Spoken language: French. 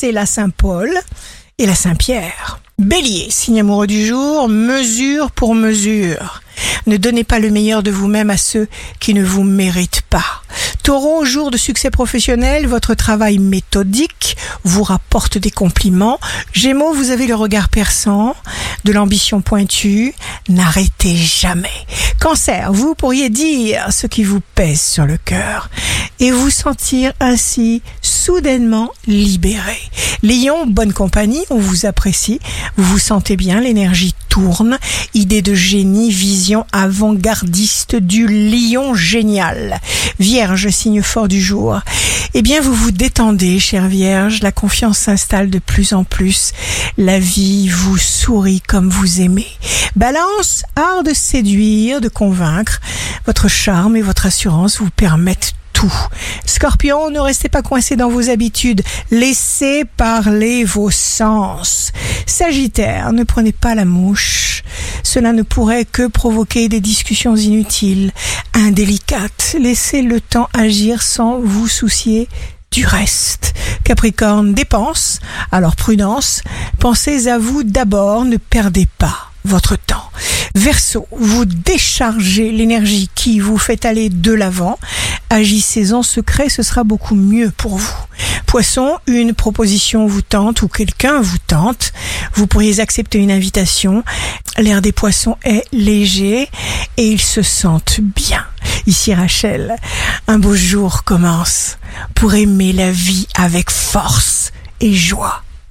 c'est la Saint-Paul et la Saint-Pierre. Bélier, signe amoureux du jour, mesure pour mesure. Ne donnez pas le meilleur de vous-même à ceux qui ne vous méritent pas. Taureau, jour de succès professionnel, votre travail méthodique vous rapporte des compliments. Gémeaux, vous avez le regard perçant, de l'ambition pointue. N'arrêtez jamais. Cancer, vous pourriez dire ce qui vous pèse sur le cœur et vous sentir ainsi soudainement libéré. Lion, bonne compagnie, on vous apprécie, vous vous sentez bien, l'énergie tourne, idée de génie, vision avant-gardiste du lion génial. Vierge, signe fort du jour. Eh bien, vous vous détendez, chère Vierge, la confiance s'installe de plus en plus, la vie vous sourit comme vous aimez. Balance, art de séduire, de convaincre, votre charme et votre assurance vous permettent tout. Scorpion, ne restez pas coincé dans vos habitudes. Laissez parler vos sens. Sagittaire, ne prenez pas la mouche. Cela ne pourrait que provoquer des discussions inutiles, indélicates. Laissez le temps agir sans vous soucier du reste. Capricorne, dépense. Alors prudence. Pensez à vous d'abord, ne perdez pas votre temps. Verseau, vous déchargez l'énergie qui vous fait aller de l'avant. Agissez en secret, ce sera beaucoup mieux pour vous. Poisson, une proposition vous tente ou quelqu'un vous tente. Vous pourriez accepter une invitation. L'air des poissons est léger et ils se sentent bien. Ici Rachel, un beau jour commence pour aimer la vie avec force et joie.